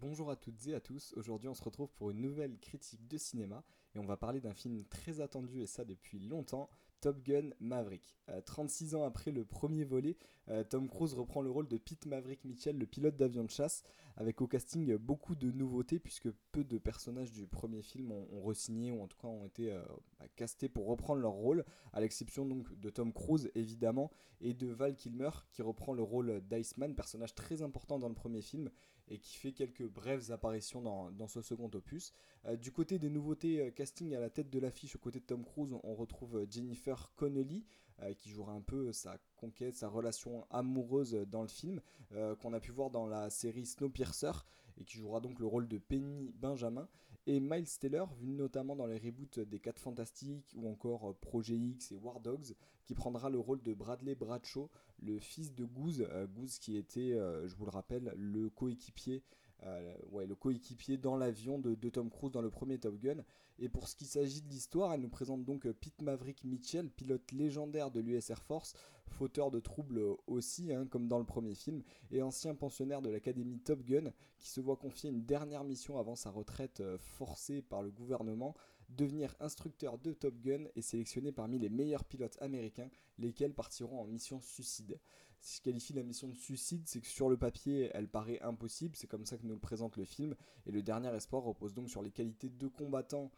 Bonjour à toutes et à tous, aujourd'hui on se retrouve pour une nouvelle critique de cinéma et on va parler d'un film très attendu et ça depuis longtemps, Top Gun Maverick. 36 euh, ans après le premier volet, euh, Tom Cruise reprend le rôle de Pete Maverick Mitchell, le pilote d'avion de chasse, avec au casting beaucoup de nouveautés puisque peu de personnages du premier film ont, re-signé ou en tout cas ont été euh, bah, castés pour reprendre leur rôle, à l'exception donc de Tom Cruise évidemment et de Val Kilmer qui reprend le rôle d'Iceman, personnage très important dans le premier film et qui fait quelques brèves apparitions dans, ce second opus. du côté des nouveautés casting à la tête de l'affiche, au côté de Tom Cruise, on retrouve Jennifer Connelly, euh, qui jouera un peu sa conquête, sa relation amoureuse dans le film, euh, qu'on a pu voir dans la série Snowpiercer, et qui jouera donc le rôle de Penny Benjamin, et Miles Taylor, vu notamment dans les reboots des 4 Fantastiques, ou encore euh, Projet X et War Dogs, qui prendra le rôle de Bradley Bradshaw, le fils de Goose, Goose qui était, je vous le rappelle, le coéquipier euh, ouais, le coéquipier dans l'avion de, Tom Cruise dans le premier Top Gun. Et pour ce qui s'agit de l'histoire, elle nous présente donc euh, Pete Maverick Mitchell, pilote légendaire de l'US Air Force, fauteur de troubles aussi, hein, comme dans le premier film, et ancien pensionnaire de l'académie Top Gun, qui se voit confier une dernière mission avant sa retraite euh, forcée par le gouvernement, devenir instructeur de Top Gun et sélectionné parmi les meilleurs pilotes américains, lesquels partiront en mission suicide. Si je qualifie la mission de suicide, c'est que sur le papier, elle paraît impossible, c'est comme ça que nous le présente le film, et le dernier espoir repose donc sur les qualités de combattant,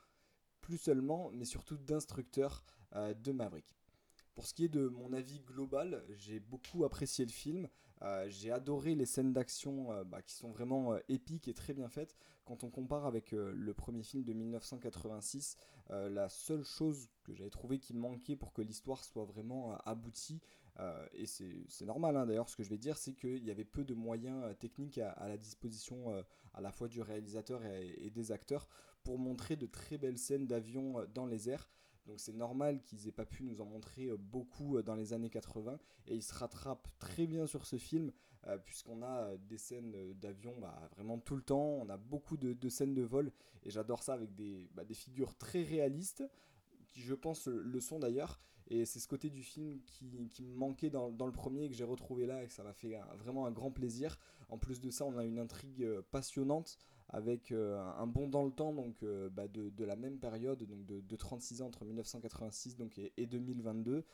plus seulement, mais surtout d'instructeur euh, de Maverick. Pour ce qui est de mon avis global, j'ai beaucoup apprécié le film. Euh, j'ai adoré les scènes d'action euh, bah, qui sont vraiment épiques et très bien faites. Quand on compare avec le premier film de 1986, la seule chose que j'avais trouvé qui manquait pour que l'histoire soit vraiment aboutie, et c'est normal hein, d'ailleurs ce que je vais dire, c'est qu'il y avait peu de moyens techniques à, la disposition à la fois du réalisateur et des acteurs pour montrer de très belles scènes d'avion dans les airs. Donc c'est normal qu'ils aient pas pu nous en montrer euh, beaucoup euh, dans les années 80 et ils se rattrapent très bien sur ce film euh, puisqu'on a des scènes d'avion bah, vraiment tout le temps, on a beaucoup de, scènes de vol. Et j'adore ça avec des, bah, figures très réalistes je pense le sont d'ailleurs et c'est ce côté du film qui, qui me manquait dans, dans, le premier que j'ai retrouvé là et ça m'a fait vraiment un grand plaisir. En plus de ça, on a une intrigue euh, passionnante avec euh, un bond dans le temps donc euh, bah, de, de, la même période donc de, de, 36 ans entre 1986 donc et, 2022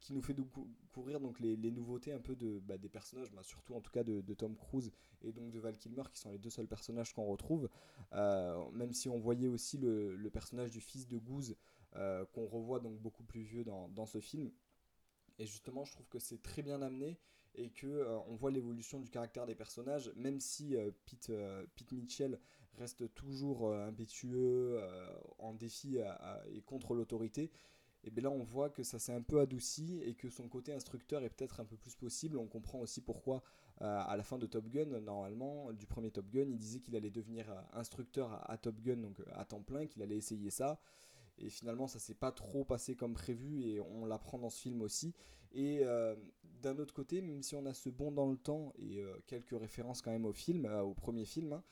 qui nous fait découvrir donc les, les, nouveautés un peu de bah, des personnages bah, surtout en tout cas de, Tom Cruise et donc de Val Kilmer qui sont les deux seuls personnages qu'on retrouve même si on voyait aussi le, le personnage du fils de Goose qu'on revoit donc beaucoup plus dans, ce film. Et justement, je trouve que c'est très bien amené et que euh, on voit l'évolution du caractère des personnages, même si euh, Pete, euh, Pete, Mitchell reste toujours impétueux, en défi et contre l'autorité. Et bien là, on voit que ça s'est un peu adouci et que son côté instructeur est peut-être un peu plus possible. On comprend aussi pourquoi, à la fin de Top Gun, normalement, du premier Top Gun, il disait qu'il allait devenir instructeur à Top Gun, donc à temps plein, qu'il allait essayer ça. Et finalement, ça s'est pas trop passé comme prévu et on l'apprend dans ce film aussi. Et euh, d'un autre côté, même si on a ce bond dans le temps et euh, quelques références quand même au film, euh, au premier film, hein,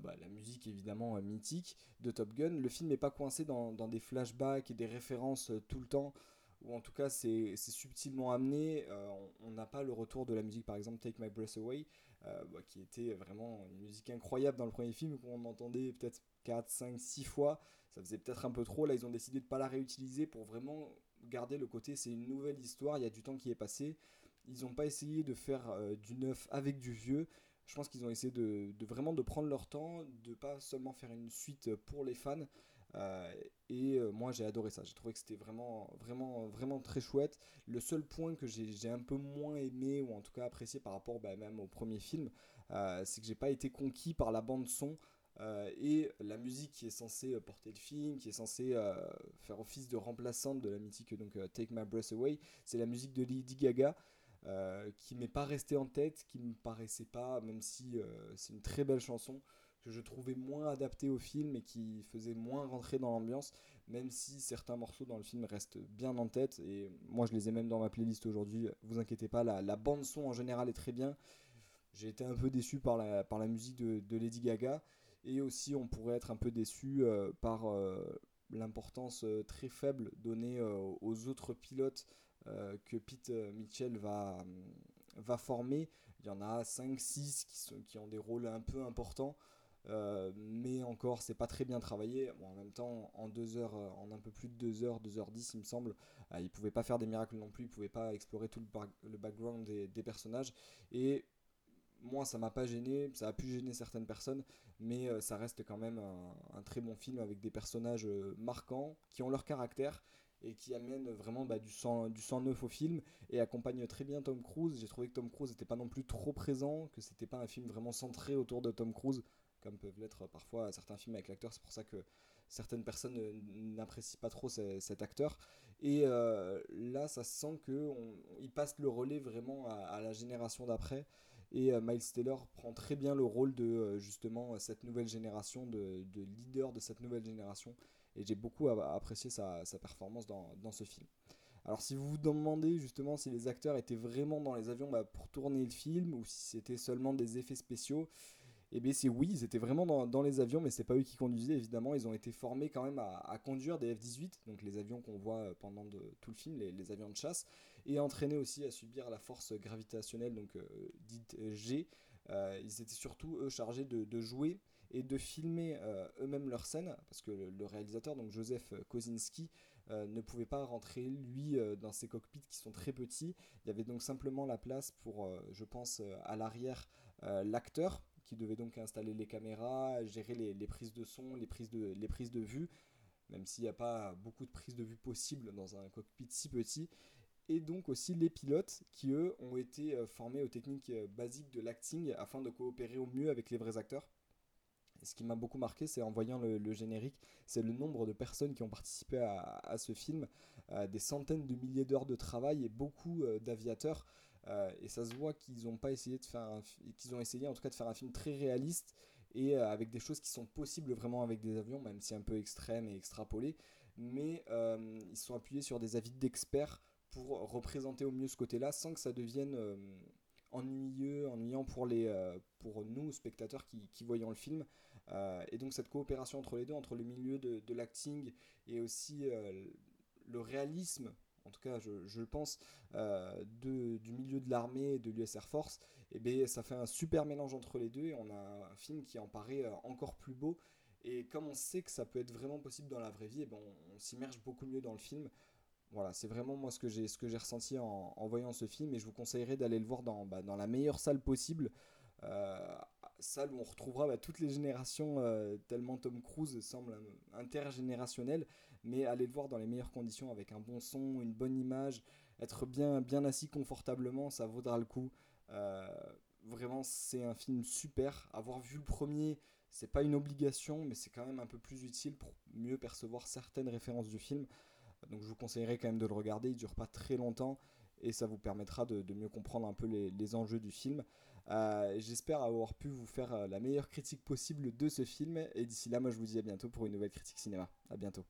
bah, la musique évidemment mythique de Top Gun, le film n'est pas coincé dans, des flashbacks et des références tout le temps ou en tout cas c'est subtilement amené. on n'a pas le retour de la musique, par exemple Take My Breath Away, bah, qui était vraiment une musique incroyable dans le premier film, qu'on entendait peut-être 4, 5, 6 fois. Ça faisait peut-être un peu trop. Là, ils ont décidé de ne pas la réutiliser pour vraiment garder le côté c'est une nouvelle histoire, il y a du temps qui est passé. Ils n'ont pas essayé de faire euh, du neuf avec du vieux. Je pense qu'ils ont essayé de, vraiment de prendre leur temps, de pas seulement faire une suite pour les fans. Euh, et euh, moi j'ai adoré ça, j'ai trouvé que c'était vraiment, vraiment, vraiment très chouette. Le seul point que j'ai un peu moins aimé, ou en tout cas apprécié par rapport bah, même au premier film, c'est que j'ai pas été conquis par la bande son. Euh, et la musique qui est censée euh, porter le film, qui est censée euh, faire office de remplaçante de la mythique donc Take My Breath Away, c'est la musique de Lady Gaga. qui m'est pas restée en tête, qui me paraissait pas, même si c'est une très belle chanson, que je trouvais moins adaptée au film et qui faisait moins rentrer dans l'ambiance, même si certains morceaux dans le film restent bien en tête, et moi je les ai même dans ma playlist aujourd'hui, vous inquiétez pas, la, bande son en général est très bien. J'ai été un peu déçu par la, par la musique de Lady Gaga, et aussi, on pourrait être un peu déçu euh, par euh, l'importance euh, très faible donnée aux autres pilotes que Pete Mitchell va, va former. Il y en a 5-6 qui, qui ont des rôles un peu importants. Mais encore, c'est pas très bien travaillé. en même temps, en deux heures, en un peu plus de 2 heures, 2h10, il me semble, euh, il pouvait pas faire des miracles non plus, il pouvait pas explorer tout le, background des, personnages. Et moi, ça m'a pas gêné, ça a pu gêner certaines personnes, mais ça reste quand même un, très bon film avec des personnages marquants, qui ont leur caractère et qui amènent vraiment bah, du, sang, du sang neuf au film et accompagnent très bien Tom Cruise. J'ai trouvé que Tom Cruise n'était pas non plus trop présent, que c'était pas un film vraiment centré autour de Tom Cruise comme peuvent l'être parfois certains films avec l'acteur. C'est pour ça que certaines personnes n'apprécient pas trop cet acteur. Et euh, là, ça sent qu'il passe le relais vraiment à, la génération d'après. Et euh, Miles Taylor prend très bien le rôle de euh, justement cette nouvelle génération, de, leader de cette nouvelle génération. Et j'ai beaucoup apprécié sa, performance dans, ce film. Alors si vous vous demandez justement si les acteurs étaient vraiment dans les avions bah, pour tourner le film ou si c'était seulement des effets spéciaux, eh bien c'est oui, ils étaient vraiment dans, les avions, mais c'est pas eux qui conduisaient évidemment. Ils ont été formés quand même à, conduire des F-18, donc les avions qu'on voit euh, pendant tout le film, les, avions de chasse, et entraînés aussi à subir la force gravitationnelle, donc euh, dite euh, G. ils étaient surtout eux chargés de, jouer et de filmer eux-mêmes leurs scènes, parce que le, réalisateur, donc Joseph Kosinski, ne pouvait pas rentrer lui dans ses cockpits qui sont très petits. Il y avait donc simplement la place pour, je pense, à l'arrière, l'acteur qui devait donc installer les caméras, gérer les, prises de son, les prises de, les prises de vue, même s'il n'y a pas beaucoup de prises de vue possibles dans un cockpit si petit. Et donc aussi les pilotes qui, eux, ont été euh, formés aux techniques euh, basiques de l'acting afin de coopérer au mieux avec les vrais acteurs. Ce qui m'a beaucoup marqué, c'est en voyant le, générique, c'est le nombre de personnes qui ont participé à, ce film, des centaines de milliers d'heures de travail et beaucoup d'aviateurs. Euh, et ça se voit qu'ils ont pas essayé de faire qu'ils ont essayé en tout cas de faire un film très réaliste et avec des choses qui sont possibles vraiment avec des avions, même si un peu extrêmes et extrapolées. Mais ils sont appuyés sur des avis d'experts pour représenter au mieux ce côté-là sans que ça devienne ennuyeux, ennuyant pour, les, pour nous, spectateurs qui, voyons le film. et donc cette coopération entre les deux, entre le milieu de, l'acting et aussi le réalisme en tout cas je, le pense, euh, du milieu de l'armée et de l'US Air Force, eh ça fait un super mélange entre les deux et on a un film qui en paraît euh, encore plus beau. Et comme on sait que ça peut être vraiment possible dans la vraie vie, eh on, s'immerge beaucoup mieux dans le film. Voilà, c'est vraiment moi ce que j'ai ressenti en, voyant ce film et je vous conseillerais d'aller le voir dans, bah, la meilleure salle possible. Euh, salle où on retrouvera bah, toutes les générations, euh, tellement Tom Cruise semble intergénérationnel, mais aller le voir dans les meilleures conditions avec un bon son, une bonne image, être bien, bien assis confortablement, ça vaudra le coup. Euh, vraiment, c'est un film super. Avoir vu le premier, c'est pas une obligation, mais c'est quand même un peu plus utile pour mieux percevoir certaines références du film. Donc je vous conseillerais quand même de le regarder, il dure pas très longtemps et ça vous permettra de, mieux comprendre un peu les, enjeux du film. Euh, j'espère avoir pu vous faire euh, la meilleure critique possible de ce film et d'ici là, moi je vous dis à bientôt pour une nouvelle critique cinéma. À bientôt.